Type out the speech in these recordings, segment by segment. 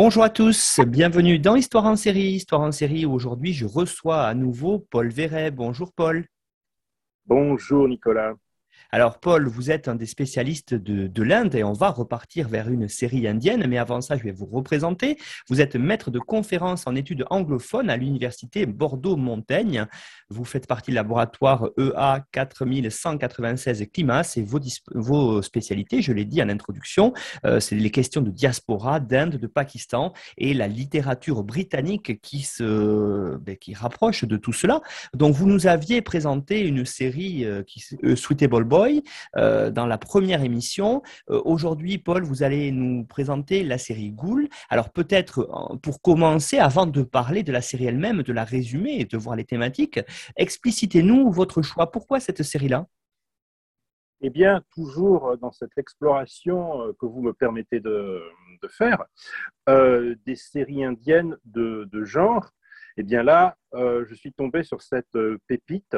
Bonjour à tous, bienvenue dans Histoire en série. Histoire en série, aujourd'hui je reçois à nouveau Paul Verret. Bonjour Paul. Bonjour Nicolas. Alors Paul, vous êtes un des spécialistes de, l'Inde et on va repartir vers une série indienne, mais avant ça, je vais vous représenter. Vous êtes maître de conférence en études anglophones à l'université Bordeaux-Montaigne. Vous faites partie du laboratoire EA 4196 Climat. et vos, vos spécialités, je l'ai dit en introduction, euh, c'est les questions de diaspora, d'Inde, de Pakistan et la littérature britannique qui se ben, qui rapproche de tout cela. Donc vous nous aviez présenté une série euh, qui euh, euh, dans la première émission. Euh, aujourd'hui, Paul, vous allez nous présenter la série Ghoul. Alors peut-être euh, pour commencer, avant de parler de la série elle-même, de la résumer et de voir les thématiques, explicitez-nous votre choix. Pourquoi cette série-là? Eh bien, toujours dans cette exploration que vous me permettez de, faire, des séries indiennes de, genre, eh bien là, je suis tombé sur cette pépite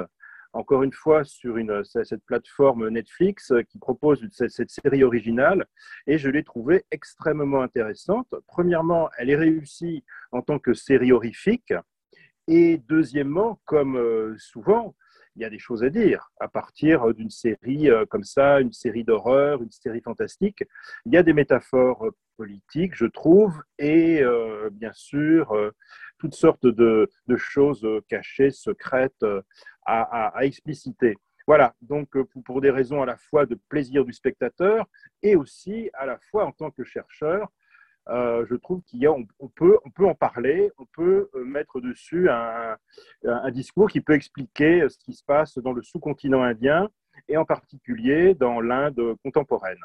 encore une fois sur cette plateforme Netflix qui propose cette, série originale et je l'ai trouvée extrêmement intéressante. Premièrement, elle est réussie en tant que série horrifique et deuxièmement, comme euh, souvent, il y a des choses à dire. À partir d'une série euh, comme ça, une série d'horreur, une série fantastique, il y a des métaphores politiques, je trouve, et euh, bien sûr, toutes sortes de, choses cachées, secrètes à, expliciter. Voilà, donc euh, pour, des raisons à la fois de plaisir du spectateur et aussi à la fois en tant que chercheur, euh, je trouve qu'on on peut, on peut en parler, on peut euh, mettre dessus un, un, discours qui peut expliquer ce qui se passe dans le sous-continent indien et en particulier dans l'Inde contemporaine.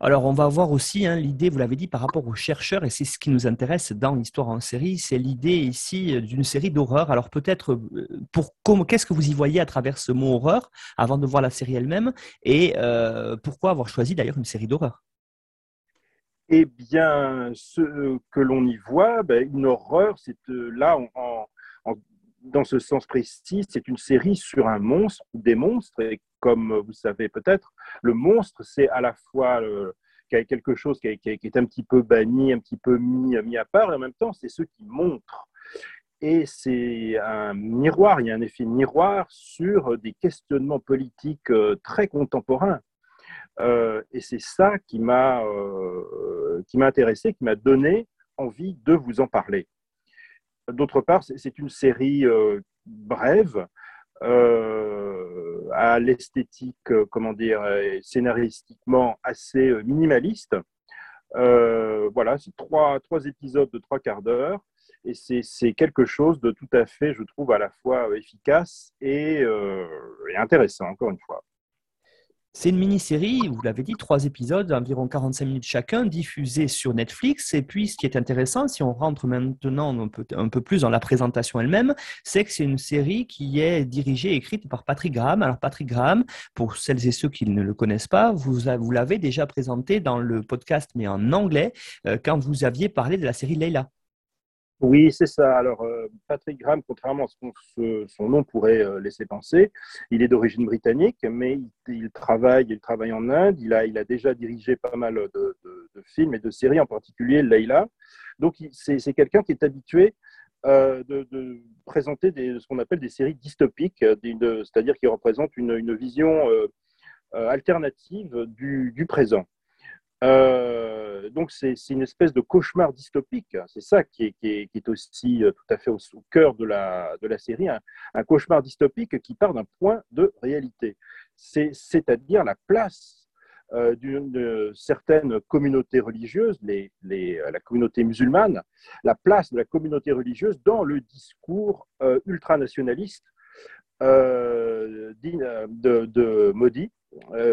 Alors, on va voir aussi hein, l'idée, vous l'avez dit, par rapport aux chercheurs, et c'est ce qui nous intéresse dans l'histoire en série, c'est l'idée ici euh, d'une série d'horreur. Alors, peut-être, euh, qu'est-ce que vous y voyez à travers ce mot horreur, avant de voir la série elle-même, et euh, pourquoi avoir choisi d'ailleurs une série d'horreur eh bien, ce que l'on y voit, ben, une horreur, c'est là, dans ce sens précis, c'est une série sur un monstre ou des monstres. Comme vous savez peut-être, le monstre, c'est à la fois quelque chose qui, est un petit peu banni, un petit peu mis, à part, et en même temps, c'est ce qui montre. Et c'est un miroir, il y a un effet miroir sur des questionnements politiques euh, très contemporains. Euh, et c'est ça qui m'a euh, intéressé, qui m'a donné envie de vous en parler. D'autre part, c'est une série euh, brève, euh, à l'esthétique, euh, comment dire, scénaristiquement assez minimaliste. voilà, c'est trois épisodes de trois quarts d'heure et c'est quelque chose de tout à fait, je trouve, à la fois efficace et intéressant, encore une fois. C'est une mini-série, vous l'avez dit, trois épisodes, environ 45 minutes chacun, diffusés sur Netflix. Et puis, ce qui est intéressant, si on rentre maintenant un peu, plus dans la présentation elle-même, c'est que c'est une série qui est dirigée et écrite par Patrick Graham. Alors, Patrick Graham, pour celles et ceux qui ne le connaissent pas, vous, vous l'avez déjà présenté dans le podcast, mais en anglais, euh, quand vous aviez parlé de la série Leila. Oui, c'est ça. Alors, euh, Patrick Graham, contrairement à ce que son nom pourrait euh, laisser penser, il est d'origine britannique, mais il, travaille, il travaille en Inde. Il a, déjà dirigé pas mal de, films et de séries, en particulier Leila. Donc, c'est quelqu'un qui est habitué euh, de, présenter ce qu'on appelle des séries dystopiques, c'est-à-dire qui représentent une, vision alternative du présent. Euh, donc c'est une espèce de cauchemar dystopique. C'est ça qui est, aussi euh, tout à fait au, cœur de la, série, un, cauchemar dystopique qui part d'un point de réalité. C'est-à-dire la place euh, d'une certaine communauté religieuse, la communauté musulmane, la place de la communauté religieuse dans le discours ultranationaliste de, de, Modi,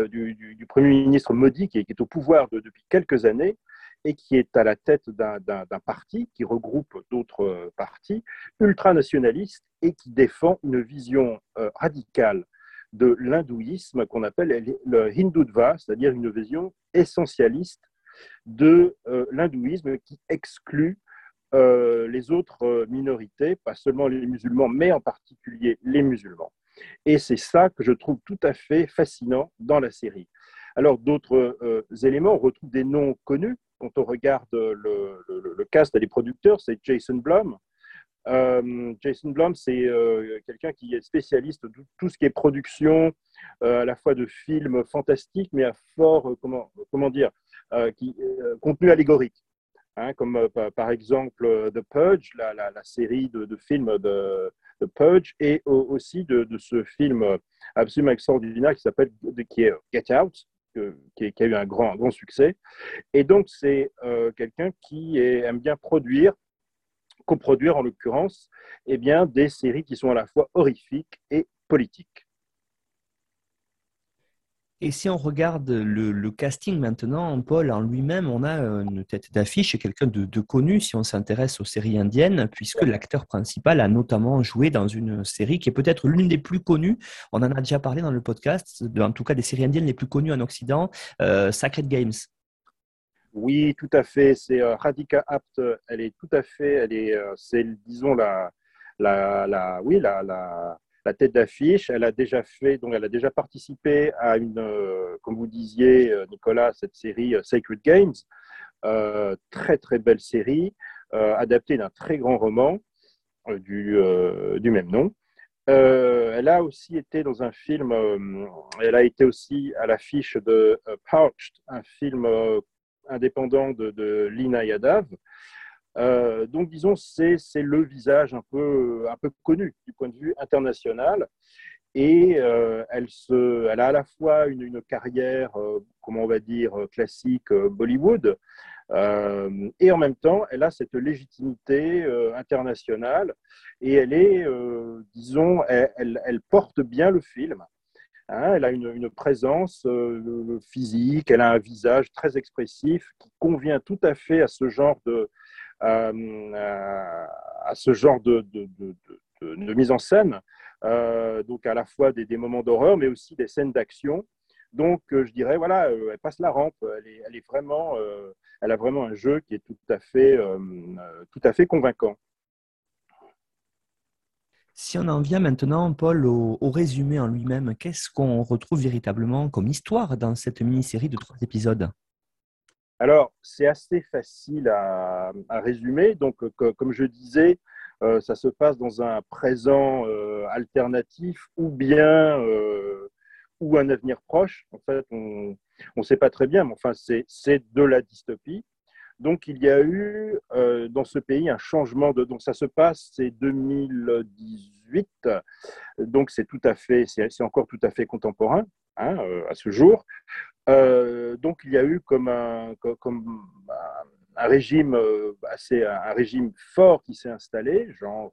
du, Premier ministre Modi, qui est, au pouvoir depuis quelques années et qui est à la tête d'un parti qui regroupe d'autres partis ultranationalistes et qui défend une vision radicale de l'hindouisme qu'on appelle le hindutva, c'est-à-dire une vision essentialiste de euh, l'hindouisme qui exclut euh, les autres euh, minorités, pas seulement les musulmans, mais en particulier les musulmans. Et c'est ça que je trouve tout à fait fascinant dans la série. Alors, d'autres éléments, on retrouve des noms connus. Quand on regarde le, le cast des producteurs, c'est Jason Blum, euh, Jason Blum, c'est euh, quelqu'un qui est spécialiste de tout ce qui est production, euh, à la fois de films fantastiques, mais à fort, comment, comment dire, qui, contenu allégorique. Hein, comme par exemple The Purge, la, série de, de, films de, The Purge, et aussi de, de, ce film absolument extraordinaire qui s'appelle qui est Get Out, qui, a eu un grand, grand succès. Et donc, c'est quelqu'un qui aime bien produire coproduire en l'occurrence eh des séries qui sont à la fois horrifiques et politiques. Et si on regarde le, casting maintenant, Paul en lui-même, on a une tête d'affiche et quelqu'un de, connu si on s'intéresse aux séries indiennes, puisque l'acteur principal a notamment joué dans une série qui est peut-être l'une des plus connues. On en a déjà parlé dans le podcast, en tout cas des séries indiennes les plus connues en Occident, euh, Sacred Games. Oui, tout à fait. C'est euh, Radhika Apt. Elle est tout à fait. Elle est. Euh, c'est disons la, la, la oui la, la tête d'affiche. Elle a déjà fait. Donc, elle a déjà participé à une, euh, comme vous disiez, Nicolas, cette série Sacred Games. très très belle série, adaptée d'un très grand roman du, du même nom. elle a aussi été dans un film, elle a été aussi à l'affiche de Pouched, un film indépendant de, Lina Yadav. Euh, donc, disons, c'est le visage un peu, connu du point de vue international. Et euh, elle, a à la fois une, carrière, euh, comment on va dire, classique Bollywood, et en même temps, elle a cette légitimité internationale et elle est, disons, elle, porte bien le film. Hein, elle a une, présence physique, elle a un visage très expressif qui convient tout à fait à ce genre de, à ce genre de, mise en scène. Euh, donc à la fois des, moments d'horreur, mais aussi des scènes d'action. Donc je dirais, voilà, elle passe la rampe. Elle est vraiment, elle a vraiment un jeu qui est tout à fait, tout à fait convaincant. Si on en vient maintenant, Paul, au, résumé en lui-même, qu'est-ce qu'on retrouve véritablement comme histoire dans cette mini-série de trois épisodes? Alors, c'est assez facile à, résumer. Donc, comme je disais, euh, ça se passe dans un présent euh, alternatif ou bien euh, ou un avenir proche. En fait, on ne sait pas très bien, mais enfin, c'est de la dystopie. Donc, il y a eu euh, dans ce pays un changement de. Donc, ça se passe, c'est 2018. Donc, c'est tout à fait, c'est encore tout à fait contemporain hein, euh, à ce jour. Euh, donc, il y a eu comme un, régime assez, un régime fort qui s'est installé, genre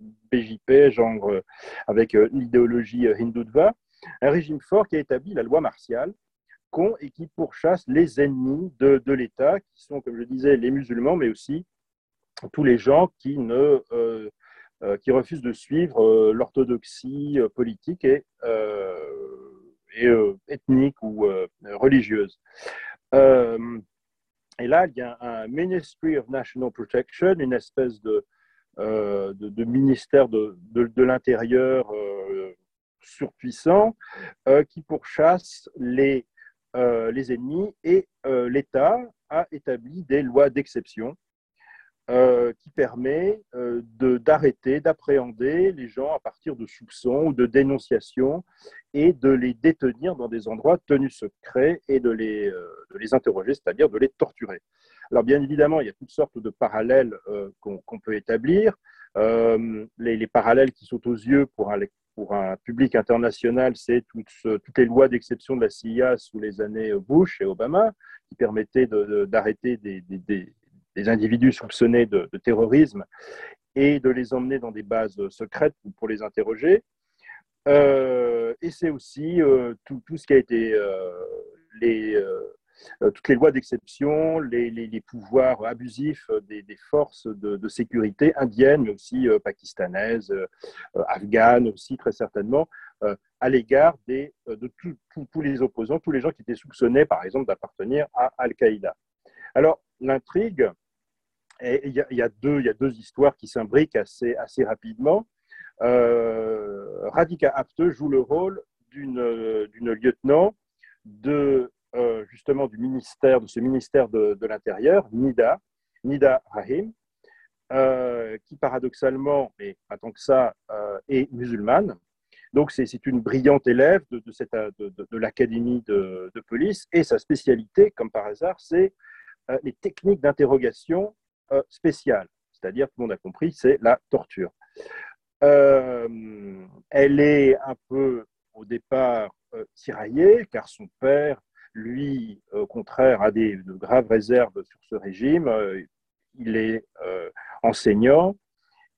BJP, genre avec l'idéologie hindutva, un régime fort qui a établi la loi martiale et qui pourchassent les ennemis de, l'État, qui sont, comme je disais, les musulmans, mais aussi tous les gens qui, ne, euh, euh, qui refusent de suivre euh, l'orthodoxie politique et, et ethnique ou religieuse. et là, il y a un Ministry of National Protection, une espèce de, ministère de, l'Intérieur surpuissant qui pourchasse les euh, ennemis et euh, l'État a établi des lois d'exception euh, qui permet d'arrêter, d'appréhender les gens à partir de soupçons ou de dénonciations et de les détenir dans des endroits tenus secrets et de les, de les interroger, c'est-à-dire de les torturer. Alors bien évidemment, il y a toutes sortes de parallèles qu'on peut établir. Les, les, parallèles qui sont aux yeux pour un, public international, c'est toutes, toutes, les lois d'exception de la CIA sous les années Bush et Obama, qui permettaient d'arrêter des, des, individus soupçonnés de, terrorisme et de les emmener dans des bases secrètes pour les interroger. et c'est aussi tout, tout, ce qui a été les, toutes les lois d'exception, les, pouvoirs abusifs des, forces de, de, sécurité indiennes, mais aussi pakistanaises, afghanes aussi très certainement, à l'égard de tous les opposants, tous les gens qui étaient soupçonnés, par exemple, d'appartenir à Al-Qaïda. Alors, l'intrigue, il y, a deux, histoires qui s'imbriquent assez, rapidement. Euh, Radhika Apte joue le rôle d'une lieutenant de, euh, justement du ministère, de ce ministère de, l'Intérieur, Nida, Nida Rahim, euh, qui paradoxalement, mais pas tant que ça, euh, est musulmane. Donc c'est une brillante élève de, l'académie de, police et sa spécialité, comme par hasard, c'est les techniques d'interrogation euh, spéciales, c'est-à-dire, tout le monde a compris, c'est la torture. Euh, elle est un peu au départ tiraillée, car son père, lui, au contraire, a des, de graves réserves sur ce régime. il est enseignant.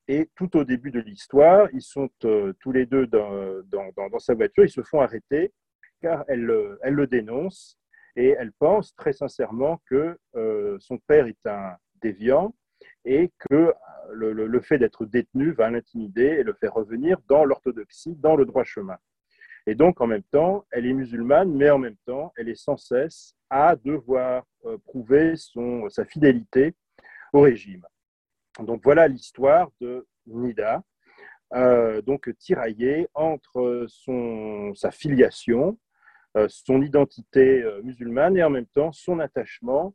Et tout au début de l'histoire, ils sont tous les deux dans, dans, sa voiture, ils se font arrêter car elle, elle le dénonce et elle pense très sincèrement que euh, son père est un déviant et que le, fait d'être détenu va l'intimider et le faire revenir dans l'orthodoxie, dans le droit chemin. Et donc, en même temps, elle est musulmane, mais en même temps, elle est sans cesse à devoir euh, prouver son, sa fidélité au régime. Donc, voilà l'histoire de Nida, euh, donc tiraillée entre son, sa filiation, euh, son identité musulmane et en même temps son attachement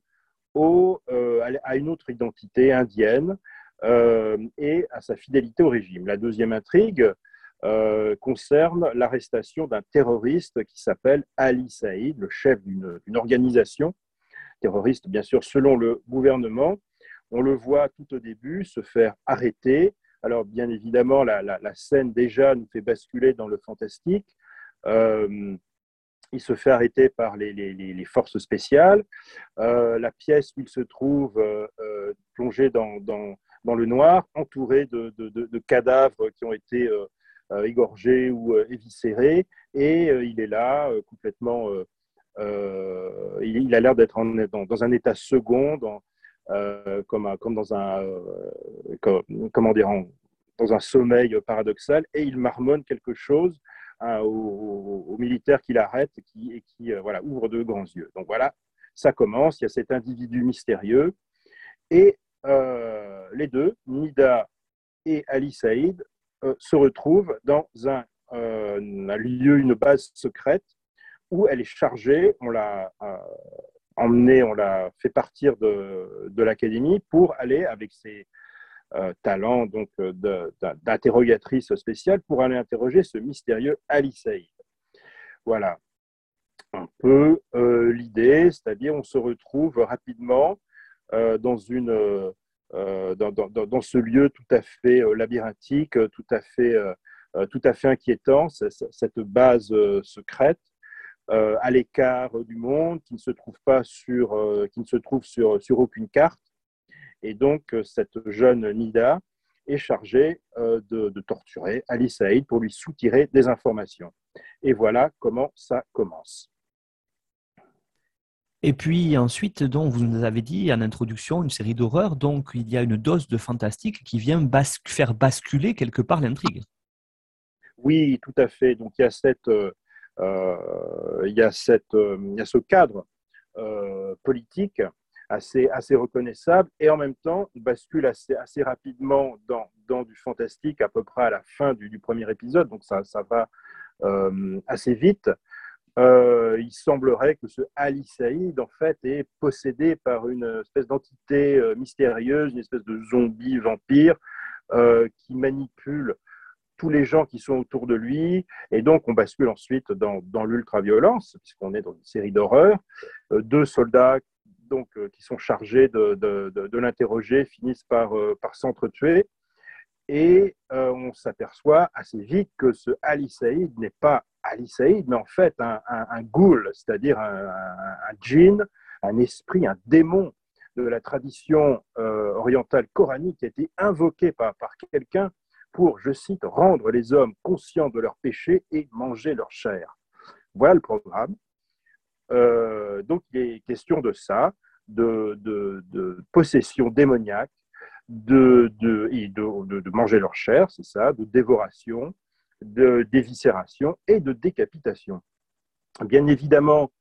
euh, à une autre identité indienne et à sa fidélité au régime. La deuxième intrigue concerne l'arrestation d'un terroriste qui s'appelle Ali Saïd, le chef d'une organisation terroriste, bien sûr, selon le gouvernement. On le voit tout au début se faire arrêter. Alors, bien évidemment, la, scène déjà nous fait basculer dans le fantastique il se fait arrêter par les, forces spéciales. Euh, la pièce où il se trouve euh, euh, plongé dans, le noir, entouré de, cadavres qui ont été égorgés ou éviscérés, et il est là complètement. Il, a l'air d'être dans, un état second, comme, dans un sommeil paradoxal, et il marmonne quelque chose aux, militaires qui l'arrêtent et qui, et euh, ouvrent de grands yeux. Donc voilà, ça commence, il y a cet individu mystérieux. Et euh, les deux, Nida et Ali Saïd, euh, se retrouvent dans un, lieu, une base secrète où elle est chargée, on l'a emmenée, on l'a fait partir de, de l'académie pour aller avec ses, talent donc euh, d'interrogatrice spéciale pour aller interroger ce mystérieux Ali. Voilà un peu euh, l'idée, c'est-à-dire on se retrouve rapidement dans, une, dans, dans, ce lieu tout à fait labyrinthique, tout à fait, tout à fait inquiétant, cette base secrète à l'écart du monde, qui ne se trouve pas sur, qui ne se trouve sur, sur aucune carte, et donc, euh, cette jeune Nida est chargée euh, de, torturer Ali Saïd pour lui soutirer des informations. Et voilà comment ça commence. Et puis ensuite, donc, vous nous avez dit en introduction une série d'horreurs, donc il y a une dose de fantastique qui vient faire basculer quelque part l'intrigue. Oui, tout à fait. Donc il y a, cette, euh, il y a, cette, il y a ce cadre politique assez, reconnaissable. Et en même temps, bascule assez, rapidement dans, du fantastique à peu près à la fin du, premier épisode. Donc ça, ça va euh, assez vite. Euh, il semblerait que ce Ali Saïd, en fait, est possédé par une espèce d'entité euh, mystérieuse, une espèce de zombie vampire qui manipule tous les gens qui sont autour de lui. Et donc, on bascule ensuite dans, dans l'ultra-violence, puisqu'on est dans une série d'horreurs. deux soldats donc, euh, qui sont chargés de, l'interroger finissent par, euh, par s'entretuer. Et euh, on s'aperçoit assez vite que ce Ali Saïd n'est pas Ali Saïd, mais en fait un, ghoul, c'est-à-dire un, un, djinn, un esprit, un démon de la tradition orientale coranique a été invoquée par, par quelqu'un pour, je cite, rendre les hommes conscients de leurs péchés et manger leur chair. Voilà le programme. Donc, il est question de ça, de, possession démoniaque, de, manger leur chair, c'est ça, de dévoration, de déviscération et de décapitation. Bien évidemment,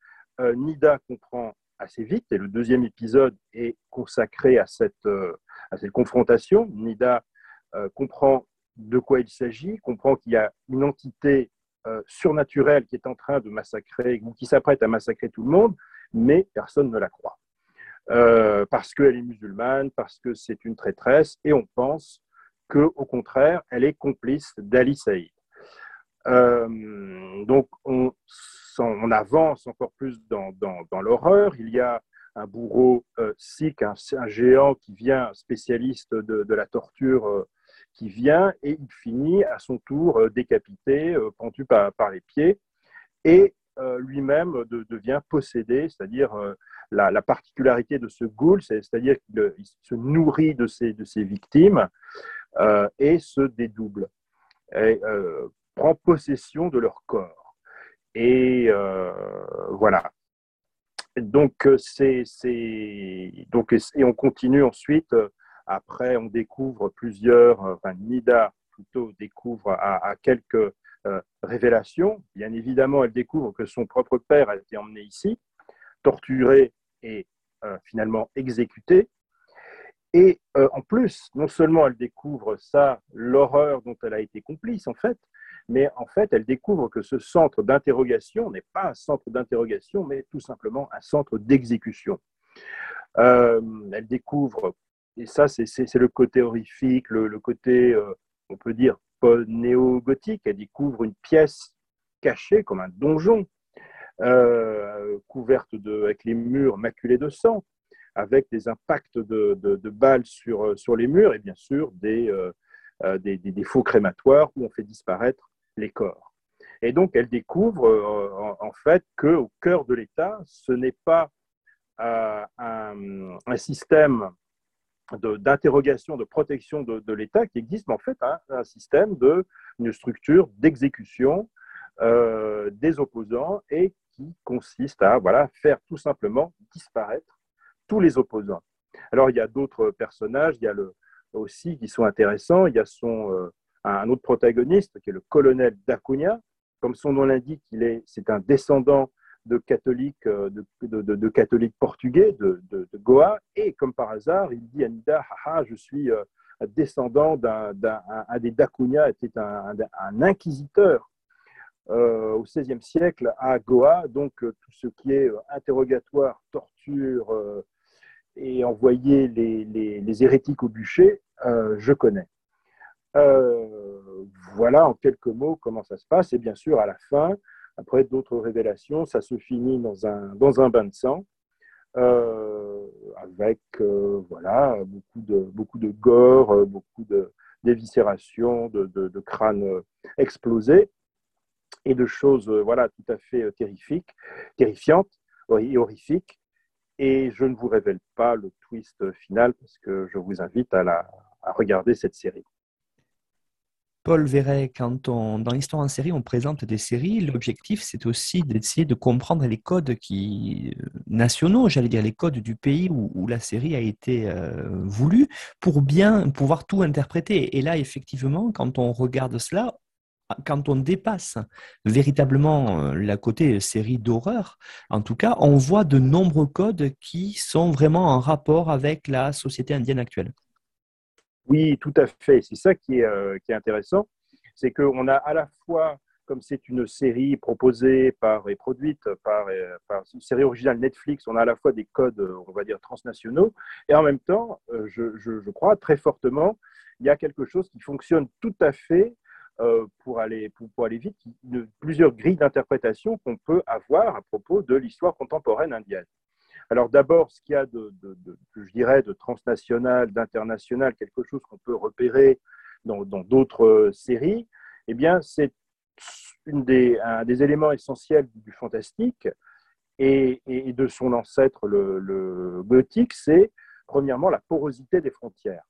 euh, Nida comprend assez vite, et le deuxième épisode est consacré à cette, euh, confrontation. Nida euh, comprend de quoi il s'agit, comprend qu'il y a une entité surnaturelle qui est en train de massacrer, ou qui s'apprête à massacrer tout le monde, mais personne ne la croit. parce qu'elle est musulmane, parce que c'est une traîtresse, et on pense qu'au contraire, elle est complice d'Ali Saïd. Euh, donc, on, avance encore plus dans, l'horreur. Il y a un bourreau euh, sikh, un, géant qui vient, spécialiste de, la torture, euh, qui vient et il finit à son tour euh, décapité, pendu par, les pieds, et lui-même devient possédé, c'est-à-dire la, la, particularité de ce ghoul, c'est-à-dire qu'il se nourrit de ses, de ses victimes et se dédouble. Prend possession de leur corps. Et euh, voilà. Donc, euh, c'est, donc, et on continue ensuite. Euh, après, on découvre plusieurs, enfin, Nida plutôt découvre à, quelques révélations. Bien évidemment, elle découvre que son propre père a été emmené ici, torturé et finalement exécuté. Et en plus, non seulement elle découvre ça, l'horreur dont elle a été complice en fait, mais en fait, elle découvre que ce centre d'interrogation n'est pas un centre d'interrogation, mais tout simplement un centre d'exécution. Euh, elle découvre, et ça c'est le côté horrifique, le, côté, euh, on peut dire, néo-gothique, elle découvre une pièce cachée comme un donjon, euh, couverte avec les murs maculés de sang, avec des impacts de, balles sur, sur les murs et bien sûr des, des, faux crématoires où on fait disparaître les corps. Et donc, elle découvre euh, en, fait qu'au cœur de l'État, ce n'est pas euh, un, système d'interrogation, de, protection de, l'État qui existe, mais en fait un, système de une structure d'exécution euh, des opposants et qui consiste à voilà, faire tout simplement disparaître tous les opposants. Alors il y a d'autres personnages, il y a le, aussi qui sont intéressants, il y a son, un autre protagoniste qui est le colonel d'Acuna. Comme son nom l'indique, est, c'est un descendant de catholiques, euh, de, de, portugais de, Goa. Et comme par hasard, il dit à Nida, je suis euh, descendant d'un, un, des était un, inquisiteur euh, au XVIe siècle à Goa. Donc tout ce qui est interrogatoire, torture et envoyer les, les, les, hérétiques au bûcher, je connais. Voilà en quelques mots comment ça se passe. Et bien sûr, à la fin, après d'autres révélations, ça se finit dans un, dans un bain de sang. Euh, avec euh, voilà, beaucoup, de, beaucoup de gore, beaucoup de d'éviscération, de, de, crânes explosés et de choses voilà, tout à fait terrifiques, terrifiantes et horrifiques. Et je ne vous révèle pas le twist final parce que je vous invite à, la, à regarder cette série. Paul Verret, quand on, dans l'histoire en série, on présente des séries, l'objectif, c'est aussi d'essayer de comprendre les codes qui, euh, nationaux, j'allais dire les codes du pays où, la série a été euh, voulue, pour bien pouvoir tout interpréter. Et là, effectivement, quand on regarde cela, quand on dépasse véritablement euh, la côté série d'horreur, en tout cas, on voit de nombreux codes qui sont vraiment en rapport avec la société indienne actuelle. Oui, tout à fait. C'est ça qui est, euh, intéressant. C'est qu'on a à la fois, comme c'est une série proposée par et produite par, euh, une série originale Netflix, on a à la fois des codes, on va dire, transnationaux, et en même temps, euh, je, crois très fortement, il y a quelque chose qui fonctionne tout à fait pour, aller, pour, pour aller vite, plusieurs grilles d'interprétation qu'on peut avoir à propos de l'histoire contemporaine indienne. Alors d'abord, ce qu'il y a de, je dirais, de transnational, d'international, quelque chose qu'on peut repérer dans d'autres euh, séries, eh bien, c'est un des éléments essentiels du fantastique. et, de son ancêtre, le, gothique, c'est premièrement la porosité des frontières.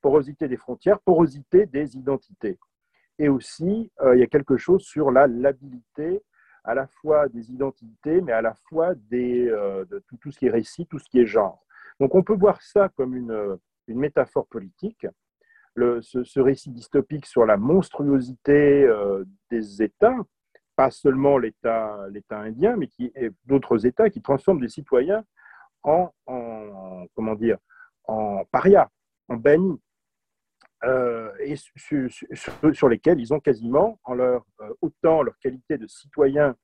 Porosité des frontières, porosité des identités. Et aussi, euh, il y a quelque chose sur la labilité à la fois des identités, mais à la fois euh, de tout, ce qui est récit, tout ce qui est genre. Donc on peut voir ça comme une, métaphore politique. Ce, récit dystopique sur la monstruosité euh, des États, pas seulement l'État indien, mais qui d'autres États qui transforment des citoyens en, comment dire en parias, en bannis, euh, et sur, lesquels ils ont quasiment, en leur euh, autant leur qualité de citoyens,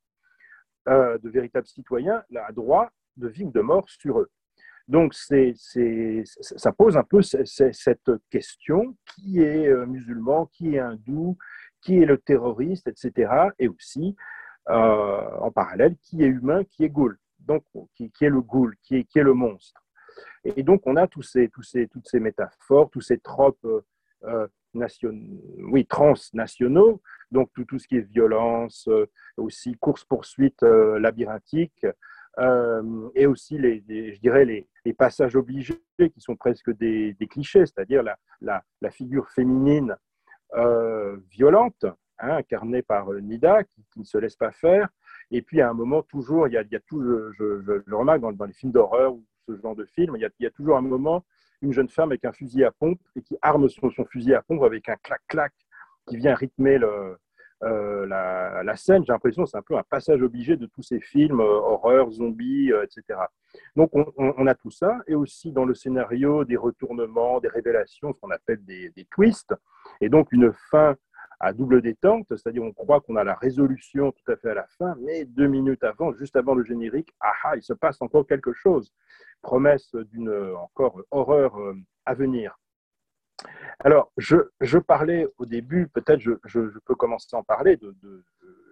euh, de véritables citoyens, la droit de vie ou de mort sur eux. Donc, c'est, ça pose un peu cette question qui est musulman, qui est hindou, qui est le terroriste, etc. Et aussi, en parallèle, qui est humain, qui est ghoul, donc qui, est le ghoul, qui est, qui est le monstre. Et donc, on a tous ces, tous ces, toutes ces métaphores, tous ces tropes euh, oui, transnationaux, donc tout, ce qui est violence, euh, aussi course-poursuite euh, labyrinthique, et aussi, les, je dirais, les, passages obligés qui sont presque des, clichés, c'est-à-dire la, figure féminine violente, hein, incarnée par Nida, qui, ne se laisse pas faire, et puis à un moment, toujours, il y a, il y a tout, je, je, remarque dans, les films d'horreur ou ce genre de a, il y a toujours un moment une jeune femme avec un fusil à pompe et qui arme son, fusil à pompe avec un clac-clac qui vient rythmer euh, la, scène. J'ai l'impression que c'est un peu un passage obligé de tous ces films, euh, horreur, zombies, euh, etc. Donc on, a tout ça, et aussi dans le scénario des retournements, des révélations, ce qu'on appelle des, twists, et donc une fin à double détente, c'est-à-dire on croit qu'on a la résolution tout à fait à la fin, mais deux minutes avant, juste avant le générique, ah, il se passe encore quelque chose. Promesse d'une encore horreur euh, à venir. Alors, je, parlais au début, peut-être je, peux commencer à en parler, de,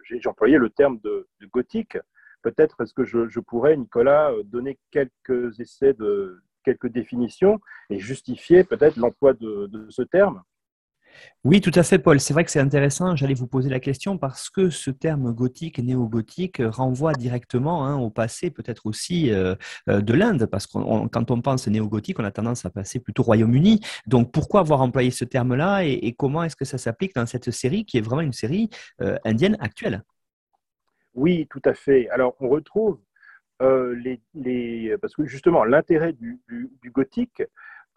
j'ai employé le terme de, gothique. Peut-être est-ce que je, pourrais, Nicolas, donner quelques essais de quelques définitions et justifier peut-être l'emploi de, ce terme oui, tout à fait, Paul. C'est vrai que c'est intéressant. J'allais vous poser la question parce que ce terme gothique, néo-gothique, renvoie directement hein, au passé, peut-être aussi euh, euh, de l'Inde, parce que quand on pense néo-gothique, on a tendance à passer plutôt Royaume-Uni. Donc, pourquoi avoir employé ce terme-là et, comment est-ce que ça s'applique dans cette série qui est vraiment une série euh, indienne actuelle? Oui, tout à fait. Alors, on retrouve les, parce que justement, l'intérêt du, gothique,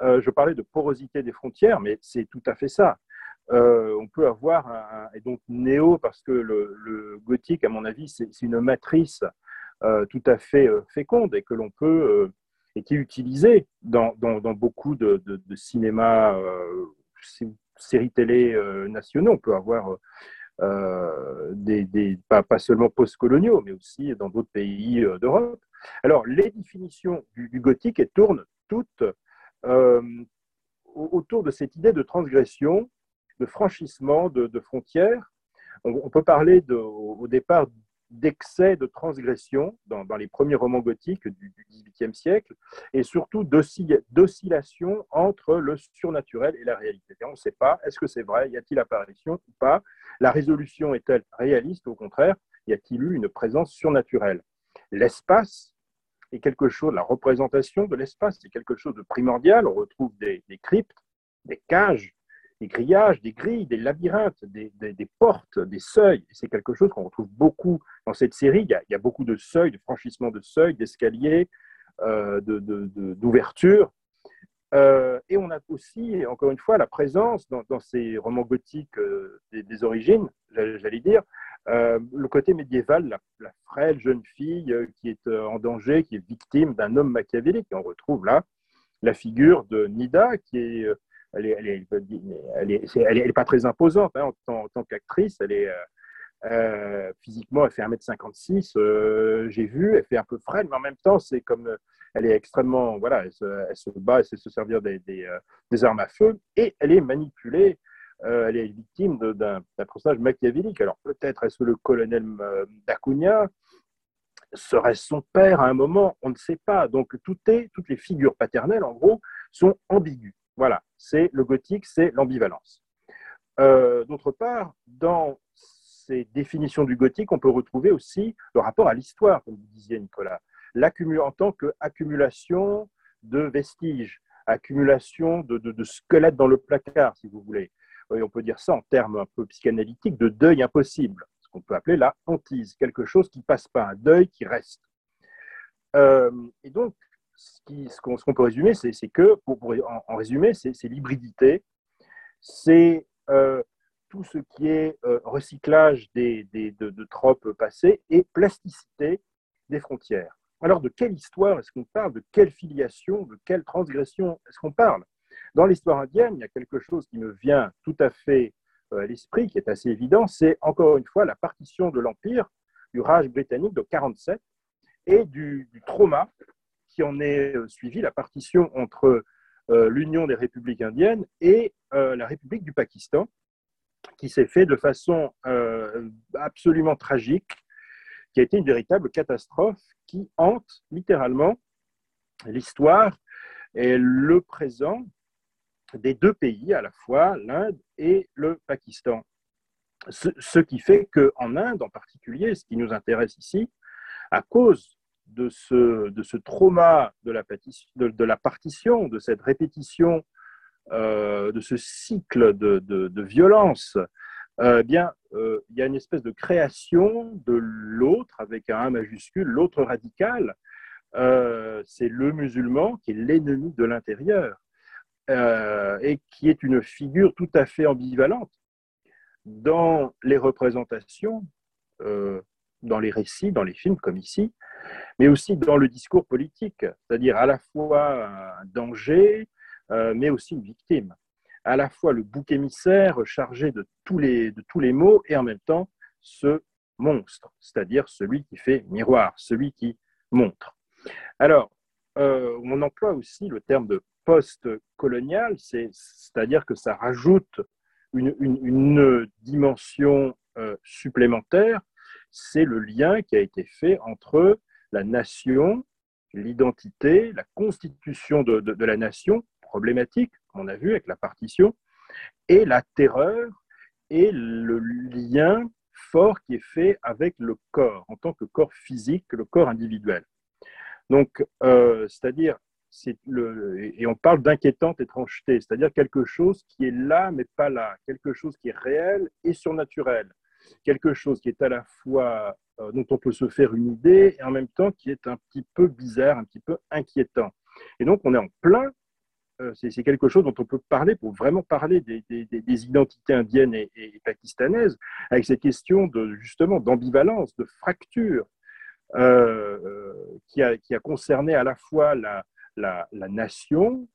je parlais de porosité des frontières, mais c'est tout à fait ça. Euh, on peut avoir, un, et donc néo, parce que le, gothique, à mon avis, c'est une matrice euh, tout à fait euh, féconde et que l'on peut, et qui est utilisée dans, beaucoup de, de, cinémas, séries télé nationaux. On peut avoir des, pas, seulement post-coloniaux, mais aussi dans d'autres pays d'Europe. Alors, les définitions du gothique tournent toutes autour de cette idée de transgression de franchissement de, frontières. On, peut parler au, départ d'excès de transgression dans, les premiers romans gothiques du, XVIIIe siècle, et surtout d'oscillation entre le surnaturel et la réalité. on ne sait pas, est-ce que c'est vrai, y a-t-il apparition ou pas? La résolution est-elle réaliste? Au contraire, y a-t-il eu une présence surnaturelle? L'espace est quelque chose, la représentation de l'espace est quelque chose de primordial. On retrouve des cryptes, des cages, des grillages, des grilles, des labyrinthes, des, portes, des seuils. C'est quelque chose qu'on retrouve beaucoup dans cette série. Il y, a, beaucoup de seuils, de franchissement de seuils, d'escaliers, euh, d'ouvertures. Euh, et on a aussi, encore une fois, la présence dans, ces romans gothiques euh, des, origines, j'allais dire, le côté médiéval, la, la, frêle jeune fille qui est en danger, qui est victime d'un homme machiavélique. Et on retrouve là la figure de Nida, qui est elle est, elle est, pas très imposante hein, en, tant, qu'actrice. Elle est euh, euh, physiquement, elle fait 1m56. Euh, j'ai vu, elle fait un peu frêle, mais en même temps, c'est comme elle est extrêmement, voilà, elle se, bat, elle sait se servir des, armes à feu, et elle est manipulée. elle est victime d'un personnage machiavélique. Alors peut-être est-ce le colonel d'Acuna serait son père à un moment, on ne sait pas. Donc toutes les figures paternelles, en gros, sont ambiguës. Voilà, c'est le gothique, c'est l'ambivalence. Euh, d'autre part, dans ces définitions du gothique, on peut retrouver aussi le rapport à l'histoire, comme vous disiez, Nicolas. En tant qu'accumulation de vestiges, accumulation de, squelettes dans le placard, si vous voulez. on peut dire ça en termes un peu psychanalytiques de deuil impossible, ce qu'on peut appeler la hantise, quelque chose qui passe pas, un deuil qui reste. Euh, et donc, ce qu'on peut résumer, c'est que, pour, en, résumé, c'est l'hybridité, c'est euh, tout ce qui est euh, recyclage des, de, tropes passées et plasticité des frontières. Alors, de quelle histoire est-ce qu'on parle? De quelle filiation? De quelle transgression est-ce qu'on parle? Dans l'histoire indienne, il y a quelque chose qui me vient tout à fait euh, à l'esprit, qui est assez évident, c'est encore une fois la partition de l'Empire, du Raj britannique de 47 et du, trauma qui en est euh, suivi, la partition entre l'Union des républiques indiennes et la République du Pakistan, qui s'est fait de façon euh, absolument tragique, qui a été une véritable catastrophe qui hante littéralement l'histoire et le présent des deux pays, à la fois l'Inde et le Pakistan. Ce, qui fait qu'en Inde en particulier, ce qui nous intéresse ici, à cause de ce, de ce trauma de la, de la partition, de cette répétition euh, de ce cycle de, violence, euh, eh bien, euh, il y a une espèce de création de l'autre avec un A majuscule, l'autre radical. c'est le musulman qui est l'ennemi de l'intérieur et qui est une figure tout à fait ambivalente dans les représentations, dans les récits, dans les films comme ici, mais aussi dans le discours politique, c'est-à-dire à la fois un danger, euh, mais aussi une victime. À la fois le bouc émissaire chargé de tous les, de tous les maux et en même temps ce monstre, c'est-à-dire celui qui fait miroir, celui qui montre. Alors, euh, on emploie aussi le terme de post-colonial, c'est-à-dire que ça rajoute une, dimension euh, supplémentaire, c'est le lien qui a été fait entre la nation, l'identité, la constitution de, de, la nation problématique, on a vu avec la partition, et la terreur et le lien fort qui est fait avec le corps, en tant que corps physique, le corps individuel. Donc, euh, c'est-à-dire, et on parle d'inquiétante étrangeté, c'est-à-dire quelque chose qui est là mais pas là, quelque chose qui est réel et surnaturel, quelque chose qui est à la fois euh, dont on peut se faire une idée et en même temps qui est un petit peu bizarre, un petit peu inquiétant. Et donc on est en plein euh, c'est quelque chose dont on peut parler pour vraiment parler des, identités indiennes et, pakistanaises, avec ces questions de, justement d'ambivalence, de fracture, euh, qui, a, concerné à la fois la, nation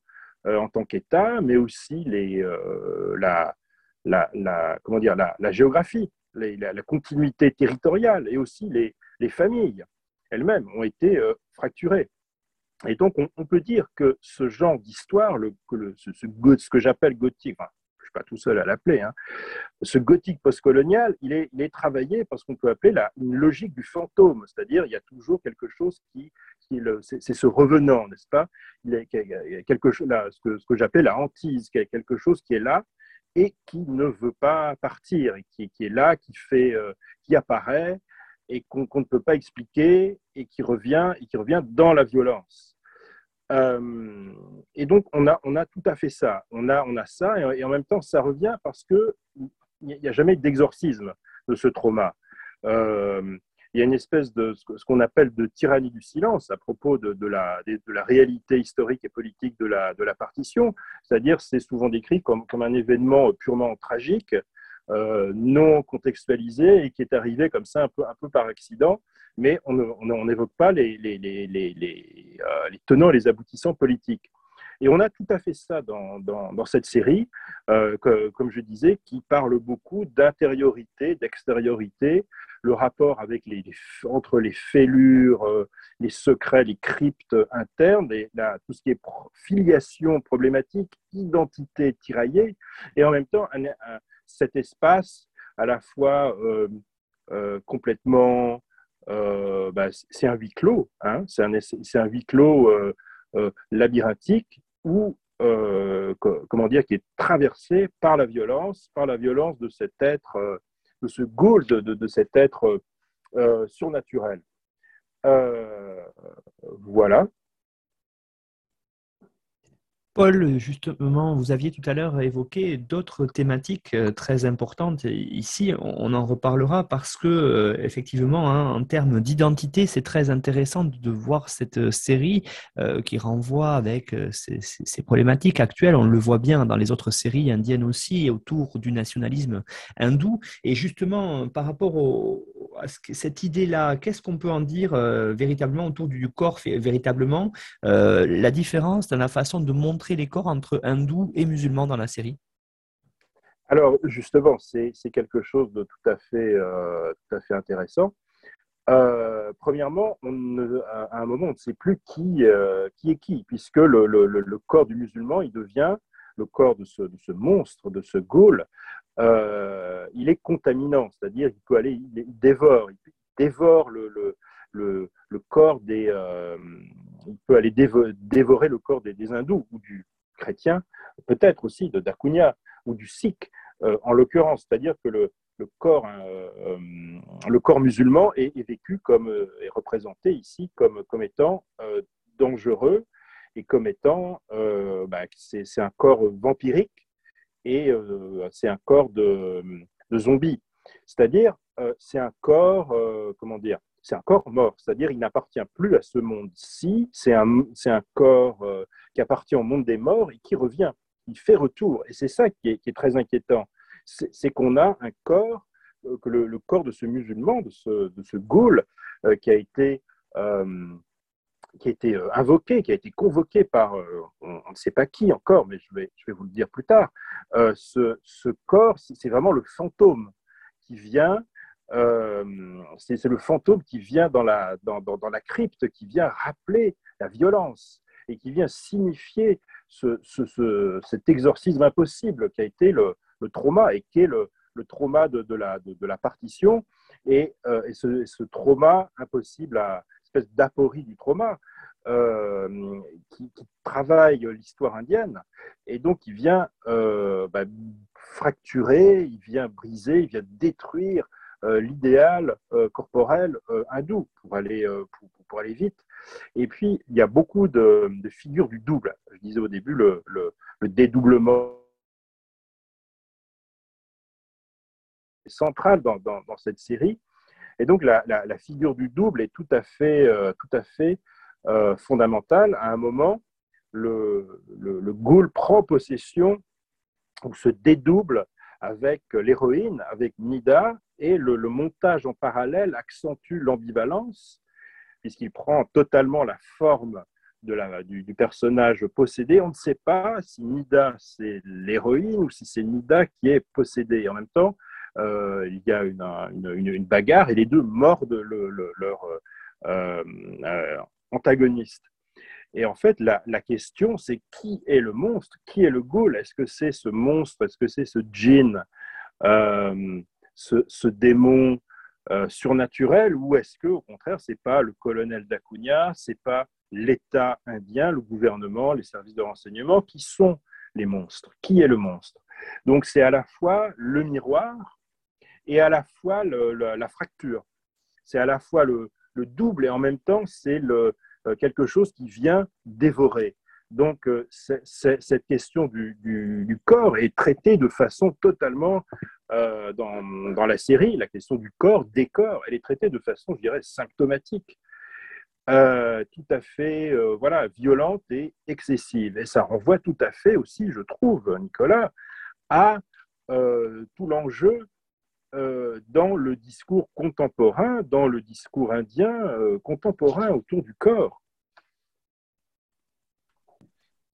en tant qu'État, mais aussi les, la, comment dire, la, géographie, la, continuité territoriale et aussi les, les familles elles-mêmes ont été fracturées. Et donc, on, peut dire que ce genre d'histoire, le, ce, ce, que j'appelle gothique, je ne suis pas tout seul à l'appeler, hein, ce gothique postcolonial, il est, il est travaillé parce qu'on peut appeler la, une logique du fantôme, c'est-à-dire il y a toujours quelque chose qui, qui c'est, ce revenant, n'est-ce pas? Il y a quelque là, ce que, ce que j'appelle la hantise, quelque chose qui est là et qui ne veut pas partir, qui, est là, qui, fait, euh, qui apparaît, et qu'on ne peut pas expliquer et qui revient et qui revient dans la violence. Euh, et donc on a, on a tout à fait ça. On a, on a ça et, en même temps ça revient parce que il n'y a jamais d'exorcisme de ce trauma. Euh, il y a une espèce de ce qu'on appelle de tyrannie du silence à propos de, la, réalité historique et politique de la, partition. C'est-à-dire, c'est souvent décrit comme, un événement purement tragique euh, non contextualisé et qui est arrivé comme ça un peu, par accident, mais on n'évoque pas euh, les tenants et les aboutissants politiques. Et on a tout à fait ça dans, dans, cette série, euh, comme je disais, qui parle beaucoup d'intériorité, d'extériorité, le rapport avec les, entre les fêlures, les secrets, les cryptes internes, tout ce qui est filiation problématique, identité tiraillée, et en même temps cet espace à la fois euh, euh, complètement, euh, bah, c'est un huis clos, hein, c'est un, un, huis clos labyrinthique ou comment dire, qui est traversé par la violence, par la violence de cet être de ce goal, de, cet être surnaturel. voilà. Paul, justement, vous aviez tout à l'heure évoqué d'autres thématiques euh, très importantes. Ici, on en reparlera parce que, euh, effectivement, hein, en termes d'identité, c'est très intéressant de voir cette euh, série qui renvoie avec ces, problématiques actuelles. On le voit bien dans les autres séries indiennes aussi, autour du nationalisme hindou. Et justement, par rapport à cette idée-là, qu'est-ce qu'on peut en dire véritablement autour du corps, véritablement la différence dans la façon de montrer les corps entre hindous et musulmans dans la série? Alors, justement, c'est quelque chose de tout à fait, euh, tout à fait intéressant. Euh, premièrement, à un moment, on ne sait plus qui, euh, qui est qui, puisque le, le, corps du musulman, il devient le corps de ce, monstre, de ce Gaul, il est contaminant, c'est-à-dire il peut aller, il, dévore, il le, corps des, euh, peut aller dévorer le corps des, hindous ou du chrétien, peut-être aussi de Dakunia ou du sikh euh, en l'occurrence, c'est-à-dire que le, corps, euh, le corps musulman est, vécu comme est représenté ici comme étant dangereux et comme étant bah, c'est un corps vampirique et c'est un corps de, de zombie. C'est-à-dire, c'est un corps, comment dire, c'est un corps mort, c'est-à-dire il n'appartient plus à ce monde-ci, c'est un, un, corps euh, qui appartient au monde des morts et qui revient, il fait retour. Et c'est ça qui est, très inquiétant, c'est qu'on a un corps, euh, que le, corps de ce musulman, de ce, de ce Gaul, euh, qui a été qui a été invoqué, qui a été convoqué par on, ne sait pas qui encore, mais je vais, je vais vous le dire plus tard. ce, ce, corps, c'est vraiment le fantôme qui vient euh, c'est le fantôme qui vient dans la, dans, dans, la crypte, qui vient rappeler la violence et qui vient signifier ce, ce, cet exorcisme impossible qui a été le, le trauma et qui est le, le trauma de, la, de, la partition et, euh, et ce, ce, trauma impossible, à, espèce d'aporie du trauma, euh, qui, travaille l'histoire indienne et donc il vient bah, fracturer, il vient briser, il vient détruire euh, l'idéal euh, corporel euh, hindou pour aller, pour, aller vite. Et puis, il y a beaucoup de, figures du double. Je disais au début, le, le, dédoublement est central dans, cette série. Et donc, la, figure du double est tout à fait, à fait fondamentale. À un moment, le, le, Ghoul prend possession ou se dédouble avec l'héroïne, avec Nida, et le, montage en parallèle accentue l'ambivalence, puisqu'il prend totalement la forme du, personnage possédé. On ne sait pas si Nida c'est l'héroïne ou si c'est Nida qui est possédée. En même temps, euh, il y a une, bagarre et les deux mordent leur euh, euh, antagoniste. Et en fait, la, question, c'est qui est le monstre? Qui est le ghoul Est-ce que c'est ce monstre? Est-ce que c'est ce djinn euh, ce, démon euh, surnaturel? Ou est-ce que au contraire c'est pas le colonel d'Acuna, c'est pas l'État indien, le gouvernement, les services de renseignement qui sont les monstres? Qui est le monstre? Donc c'est à la fois le miroir et à la fois la fracture. C'est à la fois le, double et en même temps c'est euh, quelque chose qui vient dévorer. Donc, euh, cette question du, corps est traitée de façon totalement euh, dans, la série, la question du corps, des corps, elle est traitée de façon, je dirais, symptomatique, tout à fait voilà, violente et excessive. Et ça renvoie tout à fait aussi, je trouve, Nicolas, à tout l'enjeu dans le discours contemporain, dans le discours indien contemporain autour du corps.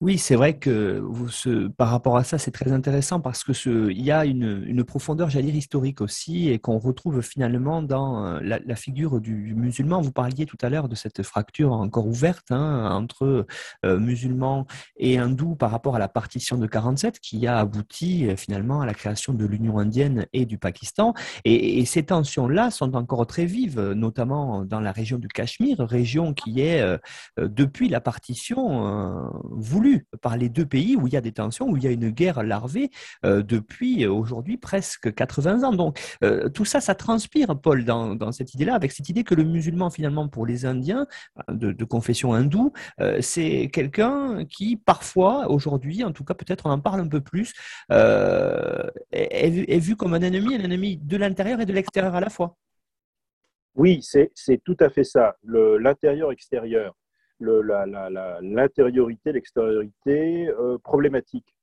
Oui, c'est vrai que ce, par rapport à ça, c'est très intéressant parce que il y a une, profondeur, j'allais dire, historique aussi, et qu'on retrouve finalement dans euh, la, figure du musulman. Vous parliez tout à l'heure de cette fracture encore ouverte hein, entre euh, musulmans et hindous par rapport à la partition de 47 qui a abouti euh, finalement à la création de l'Union indienne et du Pakistan. Et ces tensions-là sont encore très vives, notamment dans la région du Cachemire, région qui est, depuis la partition, voulue par les deux pays où il y a des tensions, où il y a une guerre larvée depuis aujourd'hui presque 80 ans. Donc tout ça, ça transpire, Paul, dans, cette idée-là, avec cette idée que le musulman, finalement, pour les Indiens de, de confession hindoue, c'est quelqu'un qui, parfois, aujourd'hui, en tout cas, peut-être on en parle un peu plus, est vu comme un ennemi, un ennemi de l'intérieur et de l'extérieur à la fois. Oui, c'est tout à fait ça. L'intérieur-extérieur, l'intériorité, l'extériorité euh, problématique.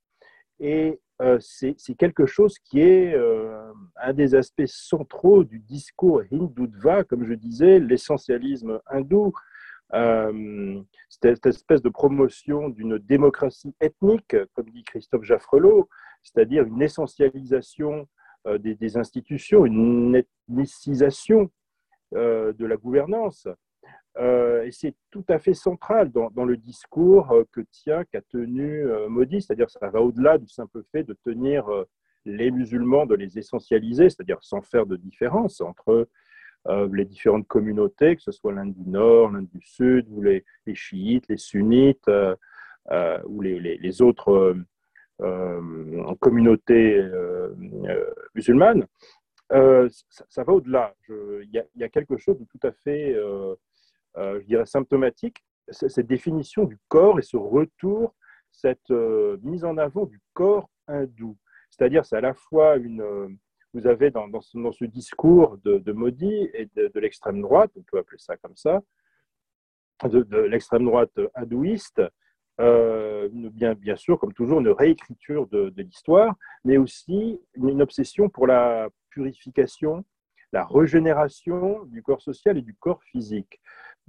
Et euh, c'est quelque chose qui est euh, un des aspects centraux du discours hindoudva, comme je disais, l'essentialisme hindou, cette espèce de promotion d'une démocratie ethnique, comme dit Christophe Jaffrelot, c'est-à-dire une essentialisation des, des, institutions, une ethnicisation de la gouvernance. Euh, et c'est tout à fait central dans, le discours euh, que tient, qu'a tenu Modi, c'est-à-dire ça va au-delà du simple fait de tenir les musulmans, de les essentialiser, c'est-à-dire sans faire de différence entre les différentes communautés, que ce soit l'Inde du Nord, l'Inde du Sud, ou les, chiites, les sunnites, ou les, autres communautés musulmanes. Euh, ça, va au-delà. Il y, a quelque chose de tout à fait, euh, euh, je dirais, symptomatique. Cette définition du corps et ce retour, cette mise en avant du corps hindou. C'est-à-dire, c'est à la fois une. vous avez dans, dans, ce, discours de, Modi et de, l'extrême droite, on peut appeler ça comme ça, de, l'extrême droite hindouiste, bien, bien sûr, comme toujours, une réécriture de, l'histoire, mais aussi une, obsession pour la, purification, la régénération du corps social et du corps physique.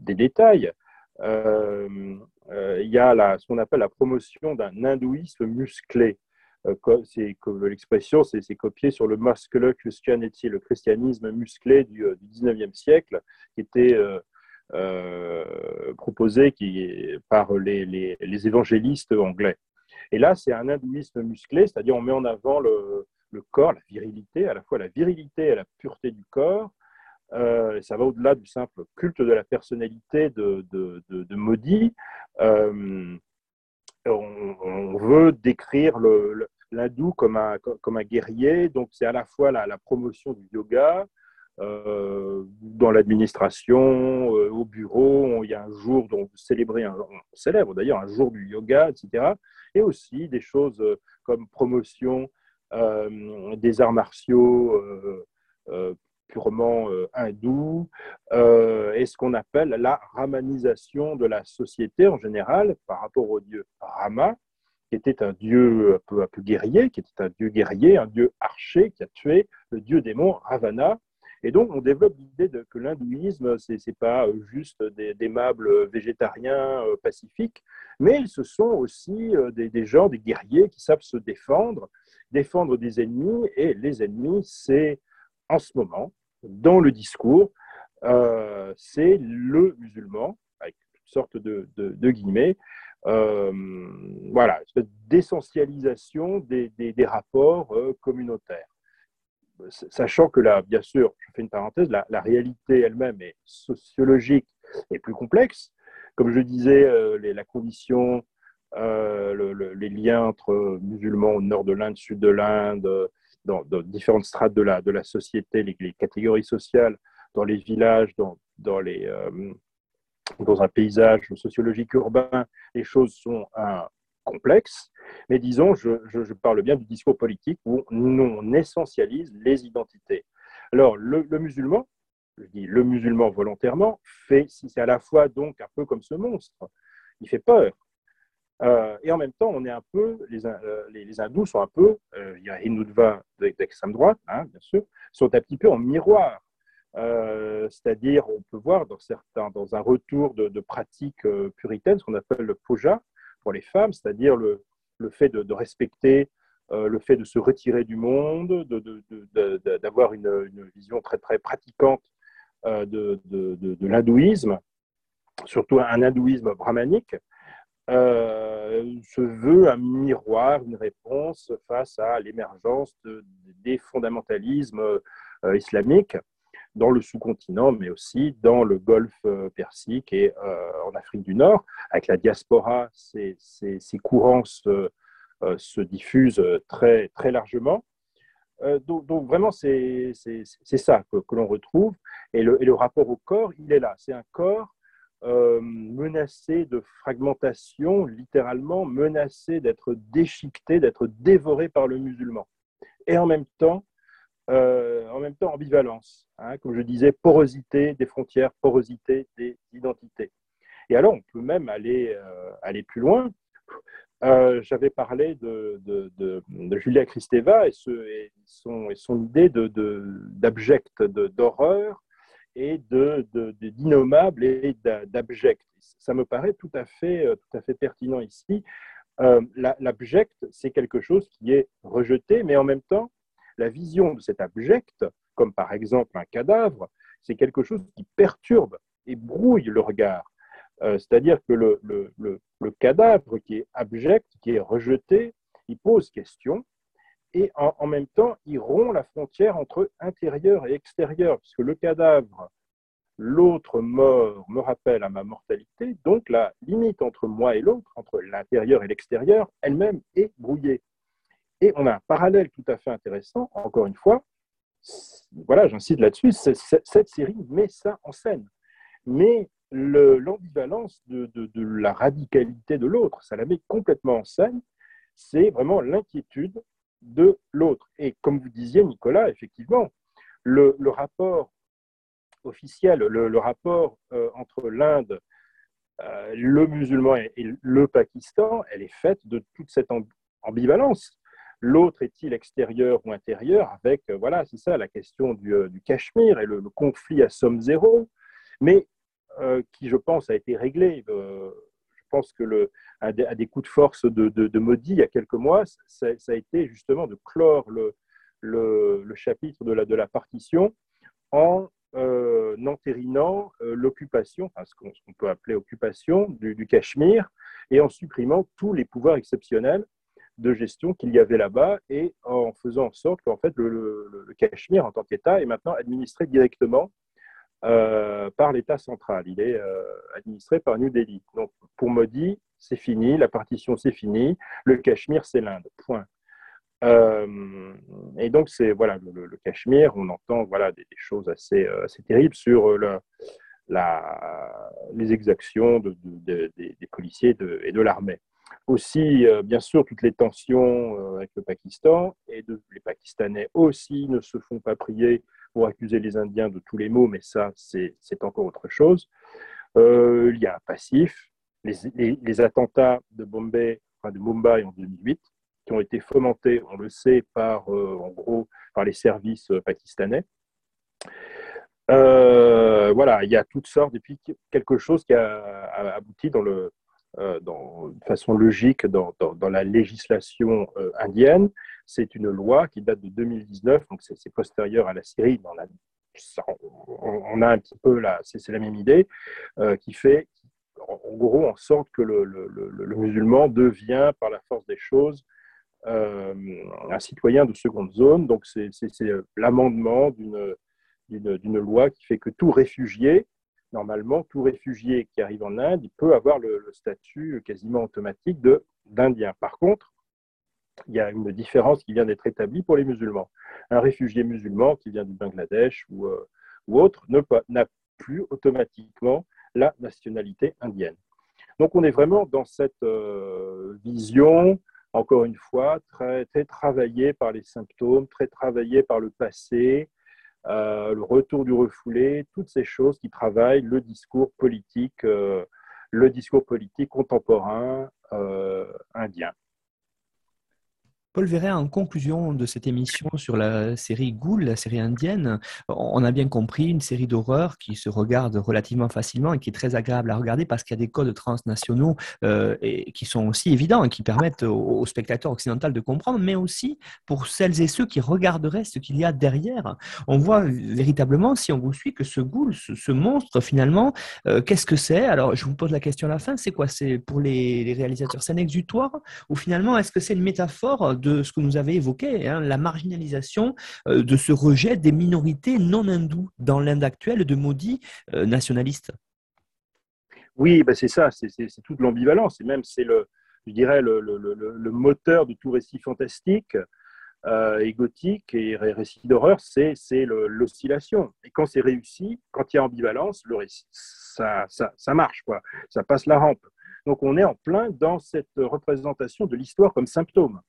Des détails. Euh, euh, il y a ce qu'on appelle la promotion d'un hindouisme musclé. Euh, c'est l'expression, c'est copié sur le muscular Christianity, le christianisme musclé du, du 19e siècle, qui était proposé par les, évangélistes anglais. Et là, c'est un hindouisme musclé, c'est-à-dire on met en avant le corps, la virilité, à la fois la virilité et la pureté du corps. Euh, ça va au-delà du simple culte de la personnalité de, de, Modi. Euh, on, veut décrire l'hindou comme un, guerrier, donc c'est à la fois la, promotion du yoga, euh, dans l'administration, au bureau, il y a un jour dont vous célébrez, un, on célèbre d'ailleurs un jour du yoga, etc. Et aussi des choses comme promotion des arts martiaux purement hindous, et ce qu'on appelle la ramanisation de la société en général par rapport au dieu Rama, qui était un dieu un peu, peu, guerrier, qui était un dieu guerrier, un dieu archer qui a tué le dieu démon Ravana. Et donc, on développe l'idée que l'hindouisme, ce n'est pas juste des, aimables végétariens pacifiques, mais ce sont aussi des, gens, des guerriers qui savent se défendre défendre des ennemis, et les ennemis, c'est en ce moment, dans le discours, euh, c'est le musulman, avec toutes sortes de, guillemets, euh, voilà, d'essentialisation des, des, rapports euh, communautaires. Sachant que là, bien sûr, je fais une parenthèse, la, réalité elle-même est sociologique et plus complexe. Comme je disais, la condition euh, les liens entre musulmans au nord de l'Inde, sud de l'Inde, dans, différentes strates de la, société, les, catégories sociales, dans les villages, euh, dans un paysage sociologique urbain, les choses sont complexes. Mais disons, je, parle bien du discours politique où on essentialise les identités. Alors, le, le musulman, je dis le musulman volontairement, fait, c'est à la fois donc un peu comme ce monstre. Il fait peur. Euh, et en même temps, on est un peu, les, euh, hindous sont un peu, euh, il y a Hindutva d'extrême droite, hein, bien sûr, sont un petit peu en miroir. C'est-à-dire, on peut voir dans, certains, dans un retour de, de pratiques puritaines, ce qu'on appelle le puja pour les femmes, c'est-à-dire le, le, fait de, respecter, le fait de se retirer du monde, d'avoir une, vision très, très pratiquante de, l'hindouisme, surtout un hindouisme brahmanique. Euh, se veut un miroir, une réponse face à l'émergence des fondamentalismes euh, islamiques. dans le sous-continent, mais aussi dans le golfe Persique et en Afrique du Nord. Avec la diaspora, ces, courants se, diffusent très, très largement. Donc, vraiment, c'est ça que, l'on retrouve. Et le, rapport au corps, il est là. C'est un corps euh, menacé de fragmentation, littéralement menacé d'être déchiqueté, d'être dévoré par le musulman. Et en même temps, euh, en même temps ambivalence, hein, comme je disais, porosité des frontières, porosité des identités. Et alors, on peut même aller, euh, aller plus loin. J'avais parlé de, de, Julia Kristeva et, et, son, et son idée d'abject, d'horreur, et d'innommable et d'abject. Ça me paraît tout à fait, euh, tout à fait pertinent ici. Euh, l'abject, c'est quelque chose qui est rejeté, mais en même temps, la vision de cet abject, comme par exemple un cadavre, c'est quelque chose qui perturbe et brouille le regard. Euh, c'est-à-dire que le, le, le, cadavre qui est abject, qui est rejeté, il pose question, et en, même temps, il rompt la frontière entre intérieur et extérieur, puisque le cadavre, l'autre mort, me rappelle à ma mortalité, donc la limite entre moi et l'autre, entre l'intérieur et l'extérieur, elle-même est brouillée. Et on a un parallèle tout à fait intéressant, encore une fois, voilà, j'incite là-dessus, cette série met ça en scène. Mais l'ambivalence de, de, la radicalité de l'autre, ça la met complètement en scène, c'est vraiment l'inquiétude de l'autre. Et comme vous disiez, Nicolas, effectivement, le, rapport officiel, le, rapport euh, entre l'Inde, euh, le musulman et, le Pakistan, elle est faite de toute cette ambivalence. L'autre est-il extérieur ou intérieur Avec, euh, voilà, c'est ça la question du, Cachemire et le, conflit à somme zéro, mais qui, je pense, a été réglé pense que le, à, des, coups de force de, de, Modi il y a quelques mois, ça, a été justement de clore le, le, chapitre de la, de la partition en euh, entérinant euh, l'occupation, ce qu'on peut appeler occupation du, Cachemire, et en supprimant tous les pouvoirs exceptionnels de gestion qu'il y avait là-bas et en faisant en sorte qu'en fait le, le, le, Cachemire en tant qu'État est maintenant administré directement euh, par l'État central. Il est euh, administré par New Delhi. Donc, pour Modi, c'est fini, la partition, c'est fini, le Cachemire, c'est l'Inde. Point. Euh, et donc, c'est voilà, le, Cachemire, on entend voilà, des, choses assez, assez terribles sur la, les exactions des policiers et de l'armée. Aussi, bien sûr, toutes les tensions avec le Pakistan et les Pakistanais aussi ne se font pas prier pour accuser les Indiens de tous les maux, mais ça, c'est encore autre chose. Euh, il y a un passif. Les, attentats de Bombay, Mumbai en 2008, qui ont été fomentés, on le sait, par, euh, en gros, par les services pakistanais. Euh, voilà, il y a toutes sortes, et puis quelque chose qui a, abouti dans le, dans, de façon logique dans, dans, la législation indienne, c'est une loi qui date de 2019, donc c'est postérieur à la Syrie. A, on a un petit peu là, c'est la même idée, euh, qui fait, en gros, en sorte que le, musulman devient, par la force des choses, euh, un citoyen de seconde zone. Donc c'est l'amendement d'une loi qui fait que tout réfugié, normalement, tout réfugié qui arrive en Inde, peut avoir le, statut quasiment automatique d'Indien. Par contre, il y a une différence qui vient d'être établie pour les musulmans. Un réfugié musulman qui vient du Bangladesh ou, euh, autre n'a plus automatiquement la nationalité indienne. Donc on est vraiment dans cette euh, vision, encore une fois, très, très travaillée par les symptômes, très travaillée par le passé, euh, le retour du refoulé, toutes ces choses qui travaillent le discours politique, le discours politique contemporain indien. Paul Verret, en conclusion de cette émission sur la série Ghoul, la série indienne, on a bien compris une série d'horreurs qui se regarde relativement facilement et qui est très agréable à regarder parce qu'il y a des codes transnationaux euh, qui sont aussi évidents et qui permettent aux, spectateurs occidentaux de comprendre, mais aussi pour celles et ceux qui regarderaient ce qu'il y a derrière. On voit véritablement, si on vous suit, que ce Ghoul, ce, monstre, finalement, euh, qu'est-ce que c'est? Alors, je vous pose la question à la fin, c'est quoi? C'est pour les, les réalisateurs, c'est un exutoire ou finalement, est-ce que c'est une métaphore de ce que nous avez évoqué, hein, la marginalisation de ce rejet des minorités non hindoues dans l'Inde actuelle de maudits nationalistes. Oui, ben c'est ça, c'est toute l'ambivalence, et même c'est le, je dirais, le, le, le, moteur de tout récit fantastique euh, et gothique et récit d'horreur, c'est l'oscillation. Et quand c'est réussi, quand il y a ambivalence, le récit, ça, ça, ça, marche, quoi. ça passe la rampe. Donc on est en plein dans cette représentation de l'histoire comme symptôme.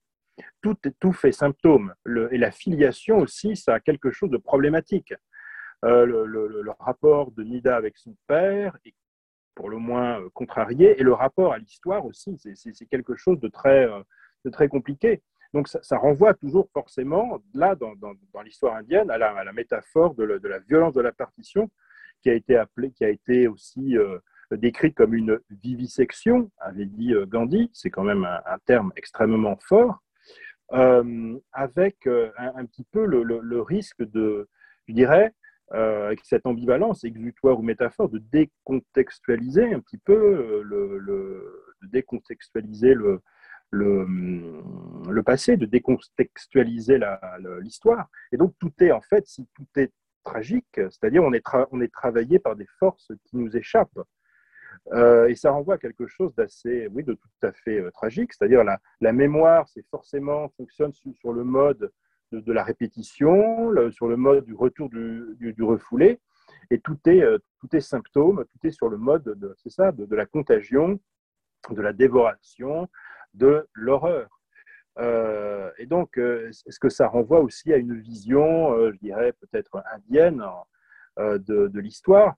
Tout, tout fait symptôme. et la filiation aussi, ça a quelque chose de problématique. Euh, le, rapport de Nida avec son père est pour le moins euh, contrarié, et le rapport à l'histoire aussi, c'est quelque chose de très, euh, de très compliqué. Donc ça, renvoie toujours forcément, là, dans, dans, l'histoire indienne, à la, métaphore de, la violence de la partition, qui a été, appelée, qui a été aussi décrite comme une vivisection, avait dit Gandhi, c'est quand même un, terme extrêmement fort, avec un, un, petit peu le, risque de, je dirais, euh, avec cette ambivalence exutoire ou métaphore, de décontextualiser un petit peu, euh, le, de décontextualiser le, le, passé, de décontextualiser l'histoire. Et donc tout est en fait, si tout est tragique, c'est-à-dire on est, on est travaillé par des forces qui nous échappent. Euh, et ça renvoie à quelque chose d'assez, oui, de tout à fait tragique, c'est-à-dire la, la mémoire, c'est forcément fonctionne sur le mode de, la répétition, sur le mode du retour du, refoulé. Et tout est, euh, tout est symptôme, tout est sur le mode, de, c'est ça, de, la contagion, de la dévoration, de l'horreur. Euh, et donc, euh, est-ce que ça renvoie aussi à une vision, je dirais peut-être indienne de, l'histoire?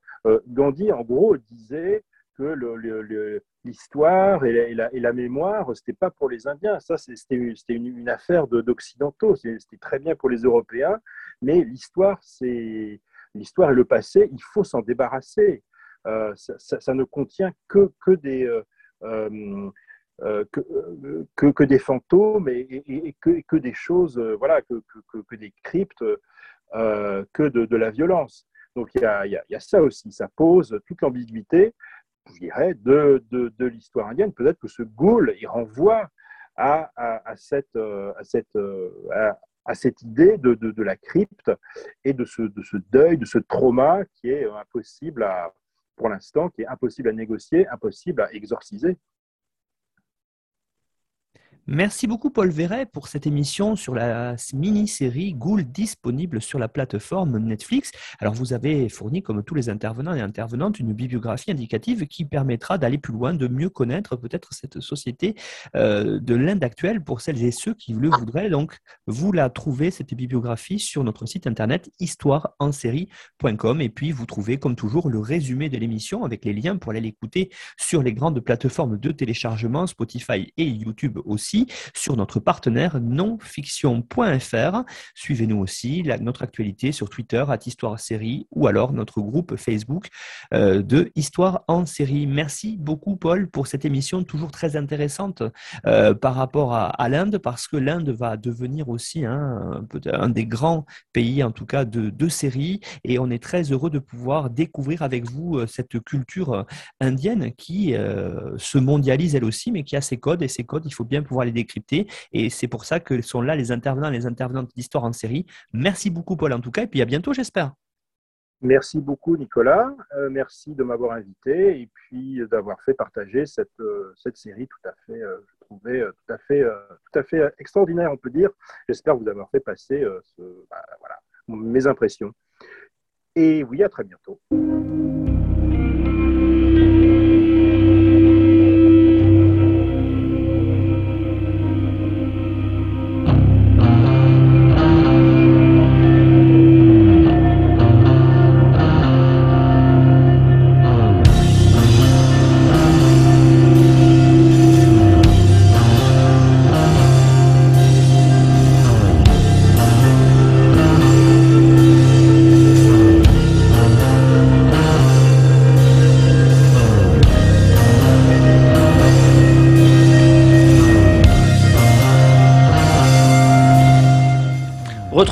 Gandhi, en gros, disait que l'histoire et, la, mémoire, ce n'était pas pour les Indiens. Ça, c'était une, affaire d'occidentaux. C'était très bien pour les Européens, mais l'histoire, et le passé. Il faut s'en débarrasser. Euh, ça, ne contient que, des euh, euh, que, des fantômes et, que, des choses, voilà, que, des cryptes, que de, de, la violence. Donc il y, a, il y, a, ça aussi, ça pose toute l'ambiguïté je dirais, de, de, l'histoire indienne. Peut-être que ce ghoul, il renvoie à, à, cette, à, cette, à, cette idée de, de, la crypte et de ce, de ce deuil, de ce trauma qui est impossible à, pour l'instant, qui est impossible à négocier, impossible à exorciser. Merci beaucoup Paul Verret pour cette émission sur la mini-série Ghoul disponible sur la plateforme Netflix. Alors vous avez fourni, comme tous les intervenants et intervenantes, une bibliographie indicative qui permettra d'aller plus loin, de mieux connaître peut-être cette société euh, de l'Inde actuelle pour celles et ceux qui le voudraient. Donc vous la trouvez, cette bibliographie, sur notre site internet histoireensérie.com et puis vous trouvez comme toujours le résumé de l'émission avec les liens pour aller l'écouter sur les grandes plateformes de téléchargement, Spotify et YouTube aussi sur notre partenaire nonfiction.fr. Suivez-nous aussi notre actualité sur Twitter à Histoire Série ou alors notre groupe Facebook euh, de Histoire en série. Merci beaucoup Paul pour cette émission toujours très intéressante euh, par rapport à, l'Inde parce que l'Inde va devenir aussi un, un des grands pays en tout cas de, séries et on est très heureux de pouvoir découvrir avec vous euh, cette culture indienne qui se mondialise elle aussi mais qui a ses codes et ces codes il faut bien pouvoir les décrypter. Et c'est pour ça que sont là les intervenants les intervenantes d'histoire en série. Merci beaucoup, Paul, en tout cas. Et puis à bientôt, j'espère. Merci beaucoup, Nicolas. Euh, merci de m'avoir invité et puis d'avoir fait partager cette, euh, cette série tout à fait, euh, je trouvais tout à fait, tout à fait extraordinaire, on peut dire. J'espère vous avoir fait passer bah, mes impressions. Et oui, à très bientôt.